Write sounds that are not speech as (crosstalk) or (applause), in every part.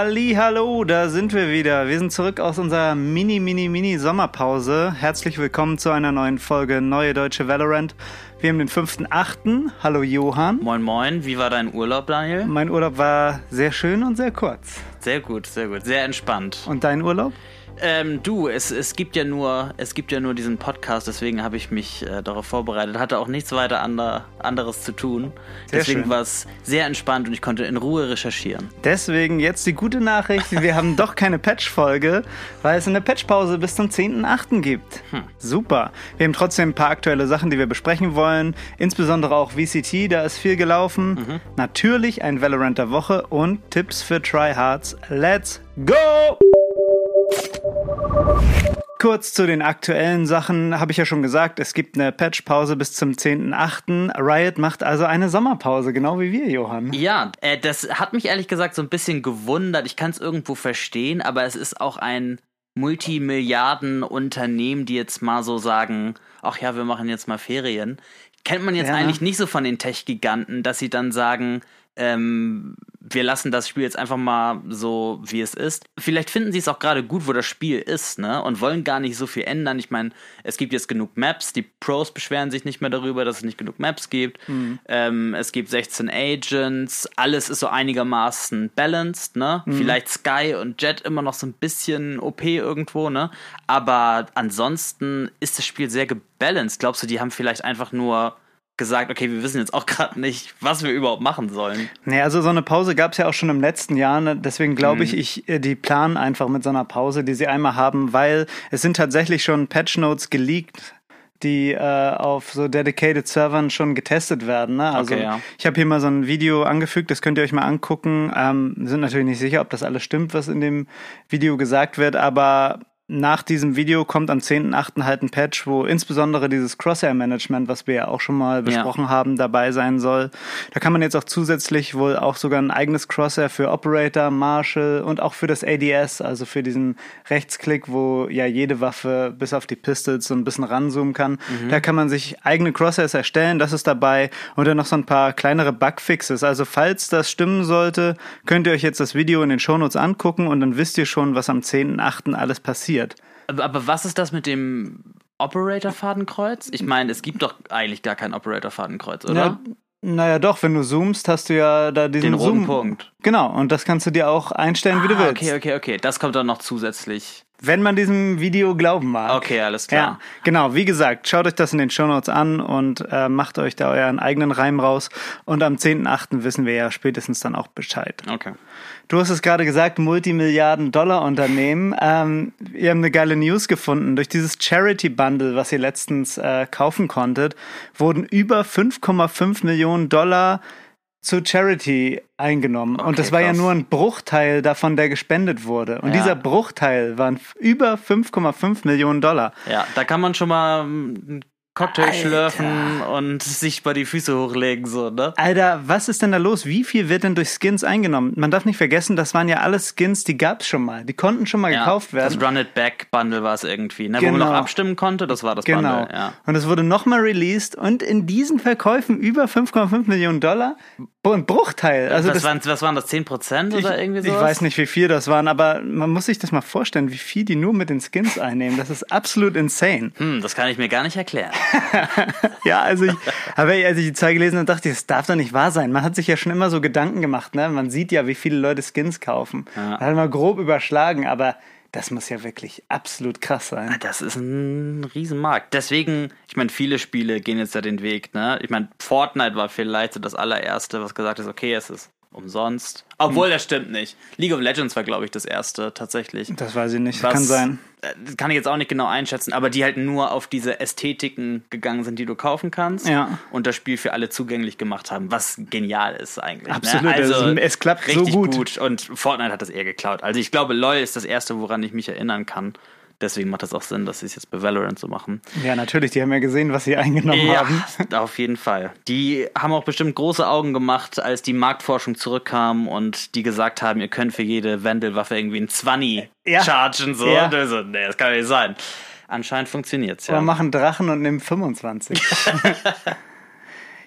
Halli, hallo, da sind wir wieder. Wir sind zurück aus unserer mini, mini, mini Sommerpause. Herzlich willkommen zu einer neuen Folge Neue Deutsche Valorant. Wir haben den 5.8. Hallo Johann. Moin, moin. Wie war dein Urlaub, Daniel? Mein Urlaub war sehr schön und sehr kurz. Sehr gut, sehr gut. Sehr entspannt. Und dein Urlaub? Ähm, du, es, es gibt ja nur, es gibt ja nur diesen Podcast, deswegen habe ich mich äh, darauf vorbereitet. Hatte auch nichts weiter ander, anderes zu tun. Sehr deswegen war es sehr entspannt und ich konnte in Ruhe recherchieren. Deswegen jetzt die gute Nachricht, wir haben doch keine Patch-Folge, weil es eine Patchpause bis zum 10.8. gibt. Super. Wir haben trotzdem ein paar aktuelle Sachen, die wir besprechen wollen. Insbesondere auch VCT, da ist viel gelaufen. Natürlich ein Valorant der Woche und Tipps für Tryhards. Let's go! Kurz zu den aktuellen Sachen habe ich ja schon gesagt, es gibt eine Patchpause bis zum 10.8. Riot macht also eine Sommerpause, genau wie wir, Johann. Ja, äh, das hat mich ehrlich gesagt so ein bisschen gewundert. Ich kann es irgendwo verstehen, aber es ist auch ein Multimilliarden-Unternehmen, die jetzt mal so sagen, ach ja, wir machen jetzt mal Ferien. Kennt man jetzt Ja. eigentlich nicht so von den Tech-Giganten, dass sie dann sagen, ähm, wir lassen das Spiel jetzt einfach mal so, wie es ist. Vielleicht finden sie es auch gerade gut, wo das Spiel ist, ne? Und wollen gar nicht so viel ändern. Ich meine, es gibt jetzt genug Maps. Die Pros beschweren sich nicht mehr darüber, dass es nicht genug Maps gibt. Ähm, es gibt 16 Agents. Alles ist so einigermaßen balanced, ne? Vielleicht Sky und Jet immer noch so ein bisschen OP irgendwo, ne? Aber ansonsten ist das Spiel sehr gebalanced. Glaubst du, die haben vielleicht einfach nur gesagt, okay, wir wissen jetzt auch (laughs) gerade nicht, was wir überhaupt machen sollen. Nee, also so eine Pause gab es ja auch schon im letzten Jahr. Ne? Deswegen glaube ich, Mhm. ich, äh, die planen einfach mit so einer Pause, die sie einmal haben, weil es sind tatsächlich schon Patch Notes geleakt, die äh, auf so dedicated Servern schon getestet werden. Ne? Also Okay, ja. ich habe hier mal so ein Video angefügt, das könnt ihr euch mal angucken. Ähm, wir sind natürlich nicht sicher, ob das alles stimmt, was in dem Video gesagt wird, aber nach diesem Video kommt am 10.8. halt ein Patch, wo insbesondere dieses Crosshair-Management, was wir ja auch schon mal besprochen haben, dabei sein soll. Da kann man jetzt auch zusätzlich wohl auch sogar ein eigenes Crosshair für Operator, Marshal und auch für das ADS, also für diesen Rechtsklick, wo ja jede Waffe bis auf die Pistols so ein bisschen ranzoomen kann. Da kann man sich eigene Crosshairs erstellen, das ist dabei und dann noch so ein paar kleinere Bugfixes. Also falls das stimmen sollte, könnt ihr euch jetzt das Video in den Shownotes angucken und dann wisst ihr schon, was am 10.8. alles passiert. Aber, aber was ist das mit dem Operator-Fadenkreuz? Ich meine, es gibt doch eigentlich gar kein Operator-Fadenkreuz, oder? Ja, naja, doch, wenn du zoomst, hast du ja da diesen Den roten Zoom. Punkt. Genau, und das kannst du dir auch einstellen, wie du Ah, willst. okay, okay, okay. Das kommt dann noch zusätzlich. Wenn man diesem Video glauben mag. Okay, alles Ja, klar. genau. Wie gesagt, schaut euch das in den Shownotes an und äh, macht euch da euren eigenen Reim raus. Und am 10.8. wissen wir ja spätestens dann auch Bescheid. Okay. Du hast es gerade gesagt, Multimilliarden-Dollar-Unternehmen. Ähm, ihr habt eine geile News gefunden. Durch dieses Charity-Bundle, was ihr letztens äh, kaufen konntet, wurden über 5,5 Millionen Dollar zu Charity eingenommen. und das war ja krass. nur ein Bruchteil davon, der gespendet wurde. Und Ja. dieser Bruchteil waren über 5,5 Millionen Dollar. Ja, da kann man schon mal einen Cocktail Alter. schlürfen und sich bei die Füße hochlegen, so, ne? Alter, was ist denn da los? Wie viel wird denn durch Skins eingenommen? Man darf nicht vergessen, das waren ja alles Skins, die gab's schon mal. Die konnten schon mal gekauft werden. Das Run It Back Bundle war es irgendwie, ne? Wo man Genau. noch abstimmen konnte, das war das Genau. Bundle, ja. Und es wurde nochmal released und in diesen Verkäufen über 5,5 Millionen Dollar. Ein Bruchteil. Also was, das, waren, was waren das, 10% ich, oder irgendwie ich sowas? weiß nicht, wie viel das waren, aber man muss sich das mal vorstellen, wie viel die nur mit den Skins einnehmen. Das ist absolut insane. Hm, das kann ich mir gar nicht erklären. (laughs) Ja, also ich, aber als ich die Zahl gelesen habe, dachte ich, das darf doch nicht wahr sein. Man hat sich ja schon immer so Gedanken gemacht, ne? Man sieht ja, wie viele Leute Skins kaufen. Ja. Hat mal grob überschlagen, aber das muss ja wirklich absolut krass sein. Das ist ein Riesenmarkt. Deswegen, ich meine, viele Spiele gehen jetzt ja den Weg, ne? Ich meine, Fortnite war vielleicht so das allererste, was gesagt ist, okay, es ist umsonst. Obwohl, Hm. das stimmt nicht. League of Legends war, glaube ich, das erste tatsächlich. Das weiß ich nicht. Was- Kann sein. äh, Das kann ich jetzt auch nicht genau einschätzen, aber die halt nur auf diese Ästhetiken gegangen sind, die du kaufen kannst Ja. und das Spiel für alle zugänglich gemacht haben, was genial ist eigentlich. Absolut, ne? also es- es klappt so richtig gut. und Fortnite hat das eher geklaut. Also ich glaube, LoL ist das erste, woran ich mich erinnern kann, Deswegen macht es auch Sinn, dass sie es jetzt bei Valorant so machen. Ja, natürlich, die haben ja gesehen, was sie eingenommen ja, haben. (laughs) auf jeden Fall. Die haben auch bestimmt große Augen gemacht, als die Marktforschung zurückkam und die gesagt haben, ihr könnt für jede Vandelwaffe irgendwie ein 20 Ja. chargen. So. Ja. Und so, nee, das kann doch nicht sein. Anscheinend funktioniert's ja. Wir machen Drachen und nehmen 25. (laughs)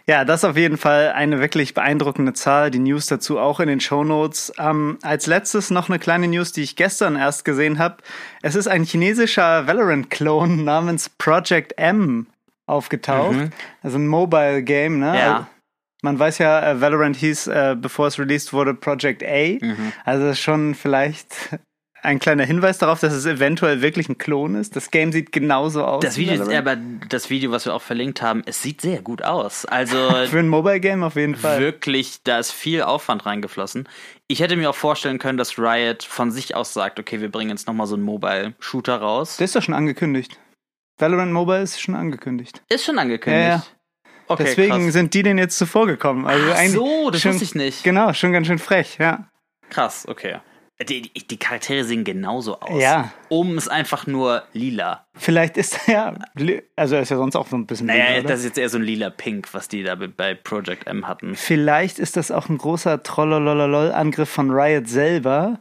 ja, das ist auf jeden Fall eine wirklich beeindruckende Zahl. Die News dazu auch in den Shownotes. Ähm, als letztes noch eine kleine News, die ich gestern erst gesehen habe. Es ist ein chinesischer Valorant-Clone namens Project M aufgetaucht. Also ein Mobile-Game, ne? Mhm. Ja. Man weiß ja, äh, Valorant hieß, äh, bevor es released wurde, Project A. Mhm. Also schon vielleicht ein kleiner Hinweis darauf, dass es eventuell wirklich ein Klon ist. Das Game sieht genauso aus. Das wie Video, aber das Video, was wir auch verlinkt haben, es sieht sehr gut aus. Also (laughs) Für ein Mobile Game auf jeden Fall. wirklich, da ist viel Aufwand reingeflossen. Ich hätte mir auch vorstellen können, dass Riot von sich aus sagt, okay, wir bringen jetzt nochmal so einen Mobile-Shooter raus. Der ist doch schon angekündigt. Valorant Mobile ist schon angekündigt. Ist schon angekündigt. Ja, ja. Okay, Deswegen krass. sind die denen jetzt zuvor gekommen. Also Ach so, das schon, wusste ich nicht. Genau, schon ganz schön frech, ja. Krass, okay. Die, die, Charaktere sehen genauso aus. Ja. Oben ist einfach nur lila. Vielleicht ist (laughs) ja, also er ist ja sonst auch so ein bisschen Naja, lila, das ist jetzt eher so ein lila-pink, was die da bei Project M hatten. Vielleicht ist das auch ein großer Trollololol-Angriff von Riot selber.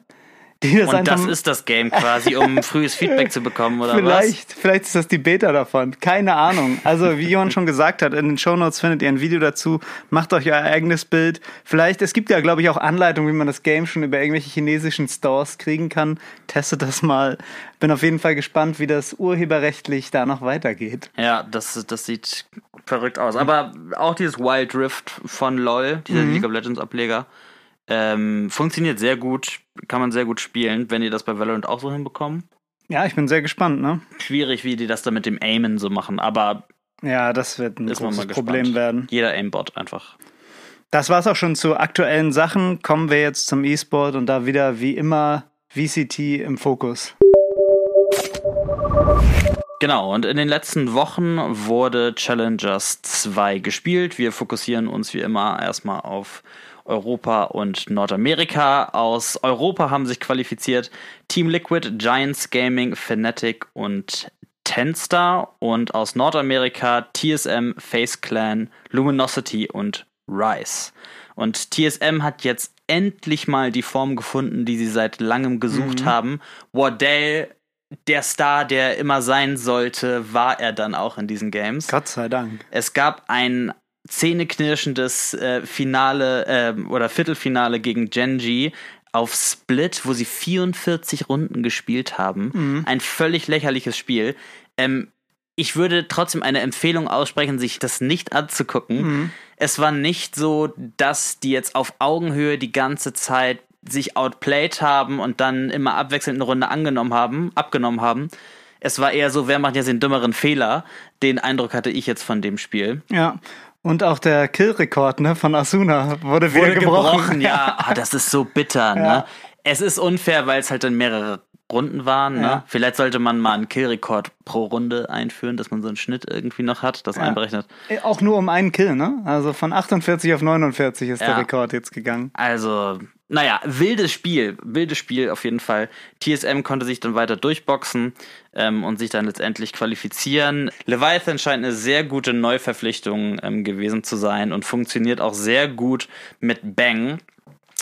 Die das Und das ist das Game quasi, um (laughs) frühes Feedback zu bekommen, oder was? Vielleicht, vielleicht ist das die Beta davon. Keine Ahnung. Also, wie Johann schon gesagt hat, in den Shownotes findet ihr ein Video dazu. Macht euch euer eigenes Bild. Vielleicht, es gibt ja, glaube ich, auch Anleitungen, wie man das Game schon über irgendwelche chinesischen Stores kriegen kann. Testet das mal. Bin auf jeden Fall gespannt, wie das urheberrechtlich da noch weitergeht. Ja, das, das sieht verrückt aus. Aber auch dieses Wild Rift von LOL, dieser Mhm. League of Legends Ableger, ähm, funktioniert sehr gut, kann man sehr gut spielen, wenn die das bei Valorant auch so hinbekommen. Ja, ich bin sehr gespannt, ne? Schwierig, wie die das da mit dem Aimen so machen, aber Ja, das wird ein großes Problem werden. Jeder Aimbot einfach. Das war's auch schon zu aktuellen Sachen. Kommen wir jetzt zum E-Sport und da wieder wie immer VCT im Fokus. Genau, und in den letzten Wochen wurde Challengers 2 gespielt. Wir fokussieren uns wie immer erstmal auf Europa und Nordamerika. Aus Europa haben sich qualifiziert Team Liquid, Giants Gaming, Fnatic und Tenstar. Und aus Nordamerika TSM, Face Clan, Luminosity und Rise. Und TSM hat jetzt endlich mal die Form gefunden, die sie seit langem gesucht haben. Wardell der Star, der immer sein sollte, war er dann auch in diesen Games. Gott sei Dank. Es gab ein zähneknirschendes äh, Finale äh, oder Viertelfinale gegen Genji auf Split, wo sie 44 Runden gespielt haben. Ein völlig lächerliches Spiel. Ähm, ich würde trotzdem eine Empfehlung aussprechen, sich das nicht anzugucken. Es war nicht so, dass die jetzt auf Augenhöhe die ganze Zeit sich outplayed haben und dann immer abwechselnd eine Runde angenommen haben, abgenommen haben. Es war eher so, wer macht jetzt den dümmeren Fehler? Den Eindruck hatte ich jetzt von dem Spiel. Ja. Und auch der Kill-Rekord ne, von Asuna wurde wieder Wurde gebrochen. ja. (laughs) Ah, das ist so bitter, ne? Ja. Es ist unfair, weil es halt dann mehrere Runden waren, ne? Ja. Vielleicht sollte man mal einen Killrekord pro Runde einführen, dass man so einen Schnitt irgendwie noch hat, das einberechnet. Äh, Auch nur um einen Kill, ne? Also von 48 auf 49 ist der Ja. Rekord jetzt gegangen. Also, naja, wildes Spiel, wildes Spiel auf jeden Fall. TSM konnte sich dann weiter durchboxen ähm, und sich dann letztendlich qualifizieren. Leviathan scheint eine sehr gute Neuverpflichtung ähm, gewesen zu sein und funktioniert auch sehr gut mit Bang.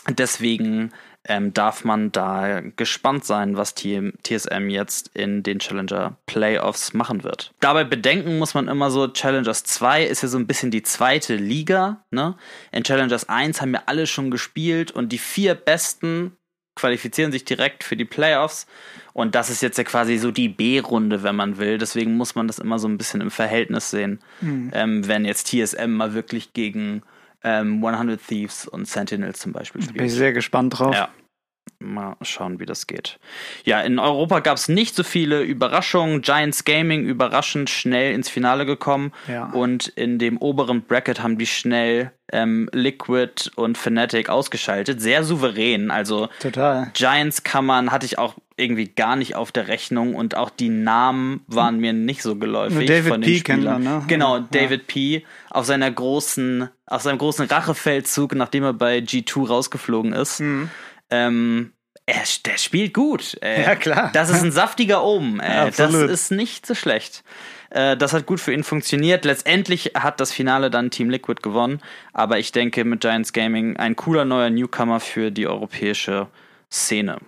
Deswegen ähm, darf man da gespannt sein, was TM TSM jetzt in den Challenger Playoffs machen wird. Dabei bedenken muss man immer so, Challengers 2 ist ja so ein bisschen die zweite Liga. Ne? In Challengers 1 haben wir alle schon gespielt und die vier Besten qualifizieren sich direkt für die Playoffs. Und das ist jetzt ja quasi so die B-Runde, wenn man will. Deswegen muss man das immer so ein bisschen im Verhältnis sehen. Ähm, wenn jetzt TSM mal wirklich gegen ähm, 100 Thieves und Sentinels zum Beispiel Bin ich spielt. sehr gespannt drauf. Ja. Mal schauen, wie das geht. Ja, in Europa gab es nicht so viele Überraschungen. Giants Gaming überraschend schnell ins Finale gekommen. Ja. Und in dem oberen Bracket haben die schnell ähm, Liquid und Fnatic ausgeschaltet. Sehr souverän. Also Total. Giants kann man, hatte ich auch irgendwie gar nicht auf der Rechnung und auch die Namen waren mir nicht so geläufig. Nur David von den P. kennt Spielern. man, ne? Genau, Ja. David P. auf seiner großen, auf seinem großen Rachefeldzug, nachdem er bei G2 rausgeflogen ist. Mhm. Ähm, Er, der spielt gut. Äh, Ja, klar. Das ist ein saftiger Ohm. Äh, das ist nicht so schlecht. Äh, das hat gut für ihn funktioniert. Letztendlich hat das Finale dann Team Liquid gewonnen. Aber ich denke mit Giants Gaming ein cooler neuer Newcomer für die europäische Szene.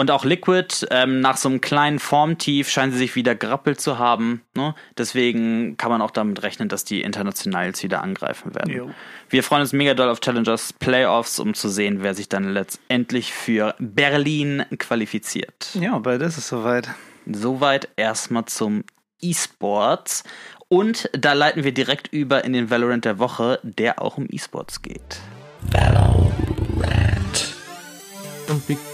Und auch Liquid, ähm, nach so einem kleinen Formtief scheinen sie sich wieder gerappelt zu haben. Ne? Deswegen kann man auch damit rechnen, dass die international jetzt wieder angreifen werden. Jo. Wir freuen uns mega doll auf Challengers Playoffs, um zu sehen, wer sich dann letztendlich für Berlin qualifiziert. Ja, bald ist es soweit. Soweit erstmal zum E-Sports. Und da leiten wir direkt über in den Valorant der Woche, der auch um E-Sports geht. Und Fuck you!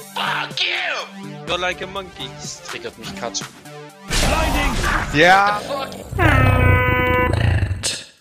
You're like a monkey. Das triggert mich Katsch. Ja.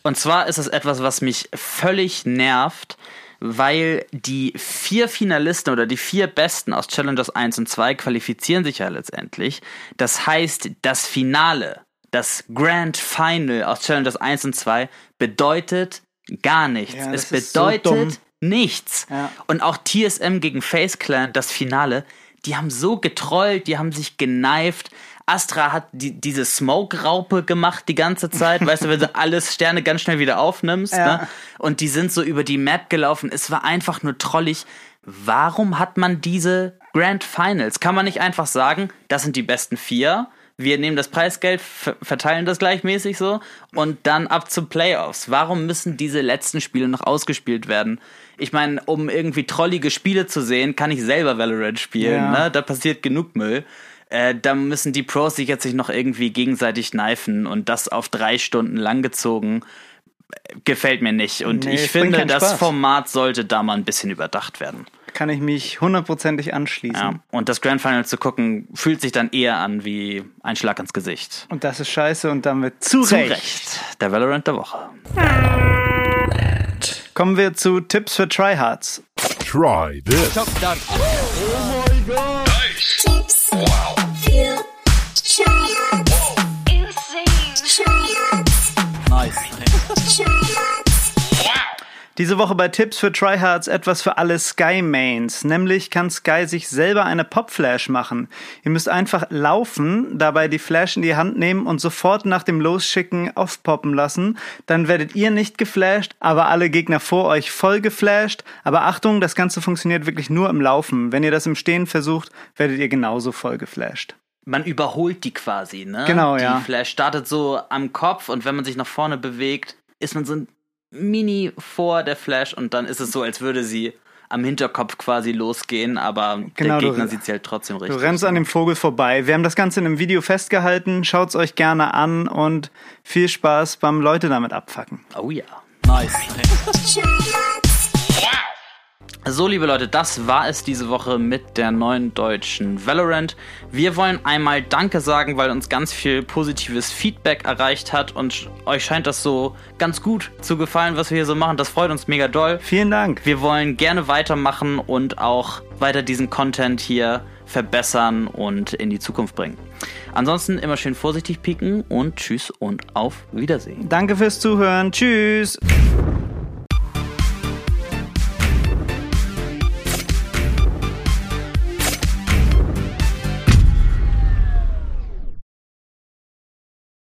Und zwar ist es etwas, was mich völlig nervt, weil die vier Finalisten oder die vier Besten aus Challengers 1 und 2 qualifizieren sich ja letztendlich. Das heißt, das Finale, das Grand Final aus Challengers 1 und 2 bedeutet gar nichts. Ja, es so bedeutet dumm. nichts. Ja. Und auch TSM gegen Face Clan, das Finale, die haben so getrollt, die haben sich geneift. Astra hat die, diese Smoke-Raupe gemacht die ganze Zeit, weißt du, wenn du (laughs) alles Sterne ganz schnell wieder aufnimmst, Ja. ne? Und die sind so über die Map gelaufen. Es war einfach nur trollig. Warum hat man diese Grand Finals? Kann man nicht einfach sagen, das sind die besten vier? Wir nehmen das Preisgeld, ver- verteilen das gleichmäßig so und dann ab zu Playoffs. Warum müssen diese letzten Spiele noch ausgespielt werden? Ich meine, um irgendwie trollige Spiele zu sehen, kann ich selber Valorant spielen. Ja. Ne? Da passiert genug Müll. Äh, da müssen die Pros sich jetzt sich noch irgendwie gegenseitig kneifen und das auf drei Stunden langgezogen. Gefällt mir nicht. Und Nee, ich finde, das. Format sollte da mal ein bisschen überdacht werden. Kann ich mich hundertprozentig anschließen. Ja. Und das Grand Final zu gucken, fühlt sich dann eher an wie ein Schlag ins Gesicht. Und das ist scheiße und damit zu, Zu Recht. Recht. Der Valorant der Woche. Kommen wir zu Tipps für Tryhards. Try this. Tips. Feel. Diese Woche bei Tipps für Tryhards etwas für alle Sky Mains. Nämlich kann Sky sich selber eine Pop-Flash machen. Ihr müsst einfach laufen, dabei die Flash in die Hand nehmen und sofort nach dem Losschicken aufpoppen lassen. Dann werdet ihr nicht geflasht, aber alle Gegner vor euch voll geflasht. Aber Achtung, das Ganze funktioniert wirklich nur im Laufen. Wenn ihr das im Stehen versucht, werdet ihr genauso voll geflasht. Man überholt die quasi, ne? Genau, die ja. Flash startet so am Kopf und wenn man sich nach vorne bewegt, ist man so ein Mini vor der Flash und dann ist es so, als würde sie am Hinterkopf quasi losgehen, aber Genau, der du- Gegner sieht sie halt trotzdem Du richtig. rennst an dem Vogel vorbei. Wir haben das Ganze in einem Video festgehalten. Schaut's euch gerne an und viel Spaß beim Leute damit abfacken. Oh ja. Nice. (laughs) So, liebe Leute, das war es diese Woche mit der neuen deutschen Valorant. Wir wollen einmal Danke sagen, weil uns ganz viel positives Feedback erreicht hat und euch scheint das so ganz gut zu gefallen, was wir hier so machen. Das freut uns mega doll. Vielen Dank. Wir wollen gerne weitermachen und auch weiter diesen Content hier verbessern und in die Zukunft bringen. Ansonsten immer schön vorsichtig pieken und tschüss und auf Wiedersehen. Danke fürs Zuhören. Tschüss.